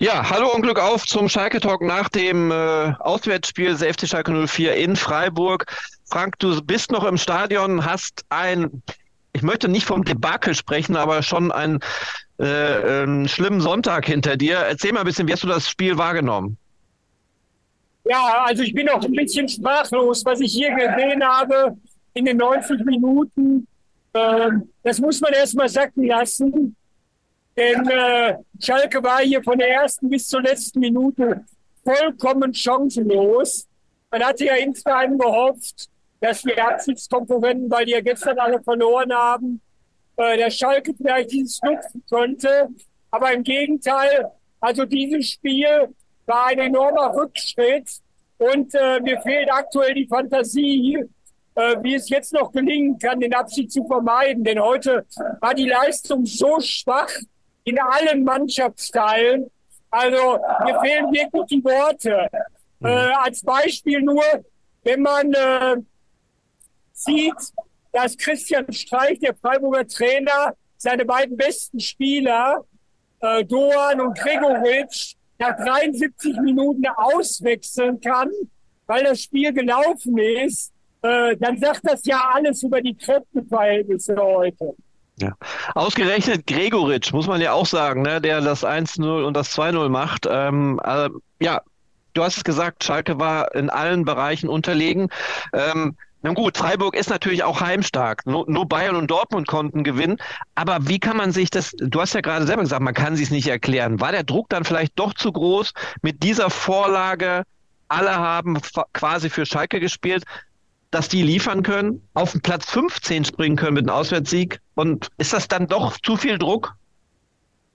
Ja, hallo und Glück auf zum Schalke Talk nach dem äh, Auswärtsspiel des FC Schalke 04 in Freiburg. Frank, du bist noch im Stadion, hast ein, ich möchte nicht vom Debakel sprechen, aber schon einen, äh, einen schlimmen Sonntag hinter dir. Erzähl mal ein bisschen, wie hast du das Spiel wahrgenommen? Ja, also ich bin auch ein bisschen sprachlos, was ich hier gesehen habe in den 90 Minuten. Äh, das muss man erst mal sacken lassen. Denn äh, Schalke war hier von der ersten bis zur letzten Minute vollkommen chancenlos. Man hatte ja insgeheim gehofft, dass die Abschiedskonkurrenten, weil die ja gestern alle verloren haben, äh, der Schalke vielleicht dieses nutzen könnte. Aber im Gegenteil, also dieses Spiel war ein enormer Rückschritt und äh, mir fehlt aktuell die Fantasie, äh, wie es jetzt noch gelingen kann, den Abschied zu vermeiden. Denn heute war die Leistung so schwach, in allen Mannschaftsteilen. Also mir fehlen wirklich die Worte. Mhm. Äh, als Beispiel nur, wenn man äh, sieht, dass Christian Streich, der Freiburger Trainer, seine beiden besten Spieler, äh, Doan und Gregoritsch, nach 73 Minuten auswechseln kann, weil das Spiel gelaufen ist, äh, dann sagt das ja alles über die Kräfteverhältnisse heute. Ja. Ausgerechnet Gregoritsch, muss man ja auch sagen, ne, der das 1-0 und das 2-0 macht. Ähm, äh, ja, du hast es gesagt, Schalke war in allen Bereichen unterlegen. Ähm, na gut, Freiburg ist natürlich auch heimstark. Nur, nur, Bayern und Dortmund konnten gewinnen. Aber wie kann man sich das, du hast ja gerade selber gesagt, man kann sich nicht erklären. War der Druck dann vielleicht doch zu groß mit dieser Vorlage? Alle haben quasi für Schalke gespielt dass die liefern können, auf den Platz 15 springen können mit einem Auswärtssieg? Und ist das dann doch zu viel Druck?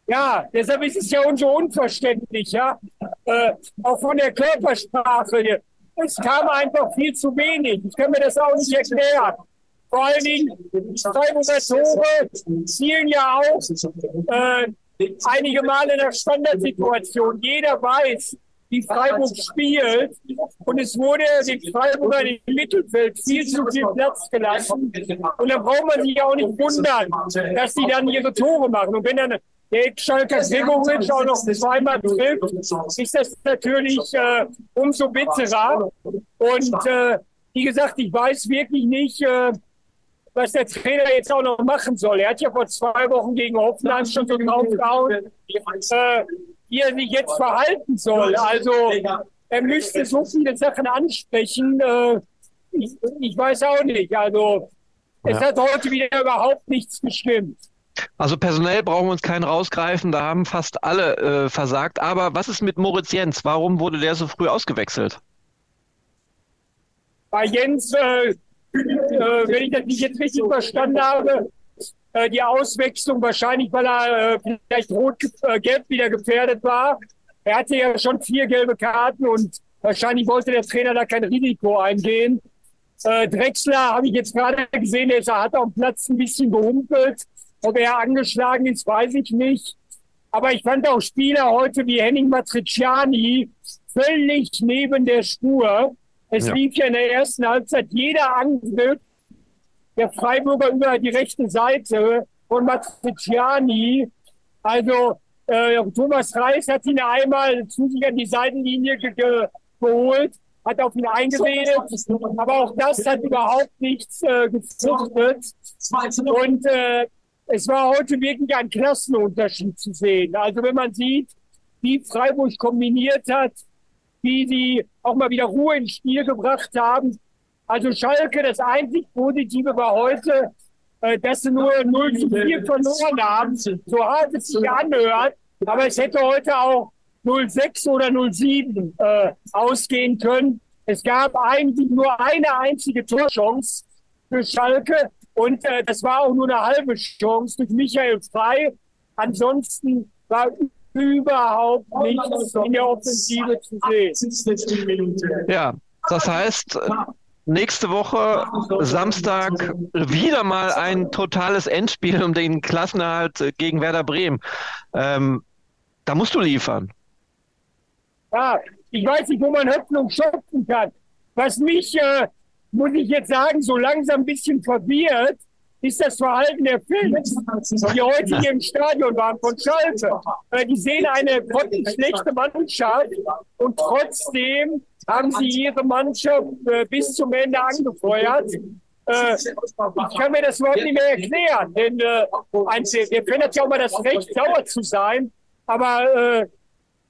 Ja, deshalb ist es ja so unverständlich, ja. Äh, auch von der Körpersprache. Es kam einfach viel zu wenig. Ich kann mir das auch nicht erklären. Vor allen Dingen, Freiburger Tore zielen ja auch äh, einige Male in der Standardsituation. Jeder weiß, wie Freiburg spielt. Und es wurde den Freiburgern im Mittelfeld viel zu viel Platz gelassen. Und dann braucht man sich auch nicht wundern, dass die dann ihre Tore machen. Und wenn dann der Schalker Gregoritsch auch noch zweimal trifft, ist das natürlich äh, umso bitterer. Und äh, wie gesagt, ich weiß wirklich nicht, äh, was der Trainer jetzt auch noch machen soll. Er hat ja vor zwei Wochen gegen Hoffenheim schon so draufgehauen. Äh, wie er sich jetzt verhalten soll. Also er müsste so viele Sachen ansprechen. Äh, ich, ich weiß auch nicht. Also es ja. hat heute wieder überhaupt nichts gestimmt. Also personell brauchen wir uns keinen rausgreifen, da haben fast alle äh, versagt. Aber was ist mit Moritz Jens? Warum wurde der so früh ausgewechselt? Bei Jens, äh, äh, wenn ich das nicht jetzt richtig verstanden habe, äh, die Auswechslung, wahrscheinlich weil er äh, vielleicht rot-gelb äh, wieder gefährdet war. Er hatte ja schon vier gelbe Karten und wahrscheinlich wollte der Trainer da kein Risiko eingehen. Äh, Drexler habe ich jetzt gerade gesehen, er hat auf dem Platz ein bisschen gehumpelt. Ob er angeschlagen ist, weiß ich nicht. Aber ich fand auch Spieler heute wie Henning Matriciani völlig neben der Spur. Es ja. lief ja in der ersten Halbzeit jeder Angriff der Freiburger über die rechte Seite von Matriciani. Also äh, Thomas Reis hat ihn einmal zu sich an die Seitenlinie ge ge geholt, hat auf ihn eingeredet, aber auch das hat überhaupt nichts äh, gefruchtet. Und äh, es war heute wirklich ein Klassenunterschied zu sehen. Also wenn man sieht, wie Freiburg kombiniert hat, wie sie auch mal wieder Ruhe ins Spiel gebracht haben, also Schalke, das einzig Positive war heute, äh, dass sie nur 0 zu 4 verloren haben. So hart es sich anhört. Aber es hätte heute auch 0-6 oder 0-7 äh, ausgehen können. Es gab eigentlich nur eine einzige Torchance für Schalke. Und äh, das war auch nur eine halbe Chance durch Michael Frei. Ansonsten war überhaupt nichts in der Offensive zu sehen. Ja, das heißt, Nächste Woche, Samstag, wieder mal ein totales Endspiel um den Klassenerhalt gegen Werder Bremen. Ähm, da musst du liefern. Ja, ich weiß nicht, wo man Hoffnung schöpfen kann. Was mich, äh, muss ich jetzt sagen, so langsam ein bisschen verwirrt, ist das Verhalten der Fans, die heute hier im Stadion waren von Schalke. Äh, die sehen eine schlechte Mannschaft und trotzdem haben sie ihre Mannschaft äh, bis zum Ende angefeuert. Äh, ich kann mir das überhaupt nicht mehr erklären, denn äh, ein, der Fan hat ja auch mal das Recht, sauer zu sein, aber äh,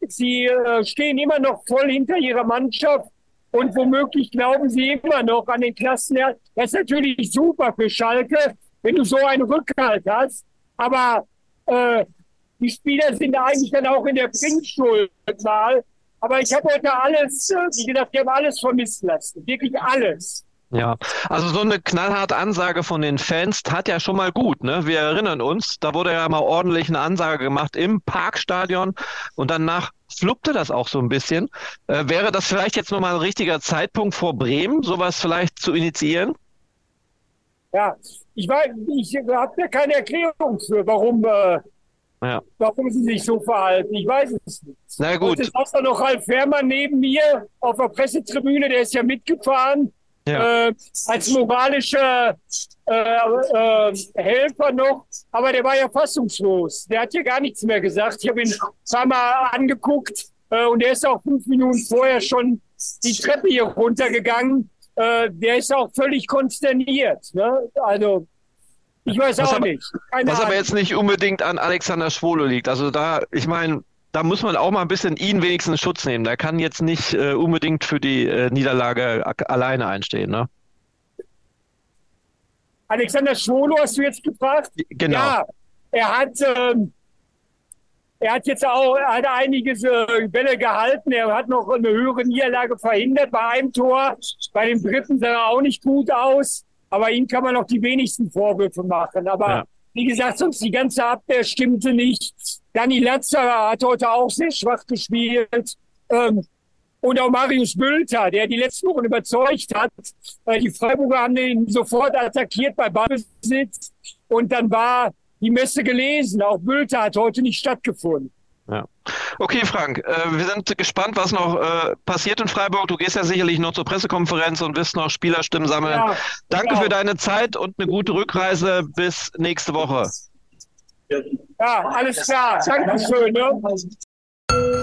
sie äh, stehen immer noch voll hinter ihrer Mannschaft und womöglich glauben sie immer noch an den Klassenerhalt. Das ist natürlich super für Schalke, wenn du so einen Rückhalt hast. Aber äh, die Spieler sind eigentlich dann auch in der Bringschuld mal. Aber ich habe heute alles, äh, wie gesagt, die haben alles vermissen lassen. Wirklich alles. Ja, also so eine knallharte Ansage von den Fans tat ja schon mal gut. Ne? Wir erinnern uns, da wurde ja mal ordentlich eine Ansage gemacht im Parkstadion und danach fluppte das auch so ein bisschen. Äh, wäre das vielleicht jetzt nochmal ein richtiger Zeitpunkt vor Bremen, sowas vielleicht zu initiieren? Ja, ich weiß, ich habe ja keine Erklärung für, warum, äh, ja. warum sie sich so verhalten. Ich weiß es nicht. Na gut. Und es ist noch Ralf Fährmann neben mir auf der Pressetribüne, der ist ja mitgefahren ja. äh, als moralischer äh, äh, Helfer noch, aber der war ja fassungslos. Der hat ja gar nichts mehr gesagt. Ich habe ihn ein paar Mal angeguckt äh, und der ist auch fünf Minuten vorher schon die Treppe hier runtergegangen. Äh, der ist auch völlig konsterniert. Ne? Also ich weiß was auch aber, nicht. Keine was Ahnung. aber jetzt nicht unbedingt an Alexander Schwolo liegt. Also da, ich meine, da muss man auch mal ein bisschen ihn wenigstens Schutz nehmen. Der kann jetzt nicht äh, unbedingt für die äh, Niederlage alleine einstehen. Ne? Alexander Schwolo hast du jetzt gefragt? Genau. Ja, er hat, ähm, er hat jetzt auch er hat einige äh, Bälle gehalten. Er hat noch eine höhere Niederlage verhindert bei einem Tor. Bei dem dritten sah er auch nicht gut aus. Aber ihm kann man noch die wenigsten Vorwürfe machen. Aber ja. wie gesagt, sonst die ganze Abwehr stimmte nicht. Dani Latzer hat heute auch sehr schwach gespielt. Ähm, und auch Marius Bülter, der die letzten Wochen überzeugt hat. Äh, die Freiburger haben ihn sofort attackiert bei Ballbesitz. Und dann war die Messe gelesen. Auch Bülter hat heute nicht stattgefunden. Ja. Okay, Frank, äh, wir sind gespannt, was noch äh, passiert in Freiburg. Du gehst ja sicherlich noch zur Pressekonferenz und wirst noch Spielerstimmen sammeln. Ja, Danke genau. für deine Zeit und eine gute Rückreise bis nächste Woche. Ja, alles klar. Dankeschön. Ne?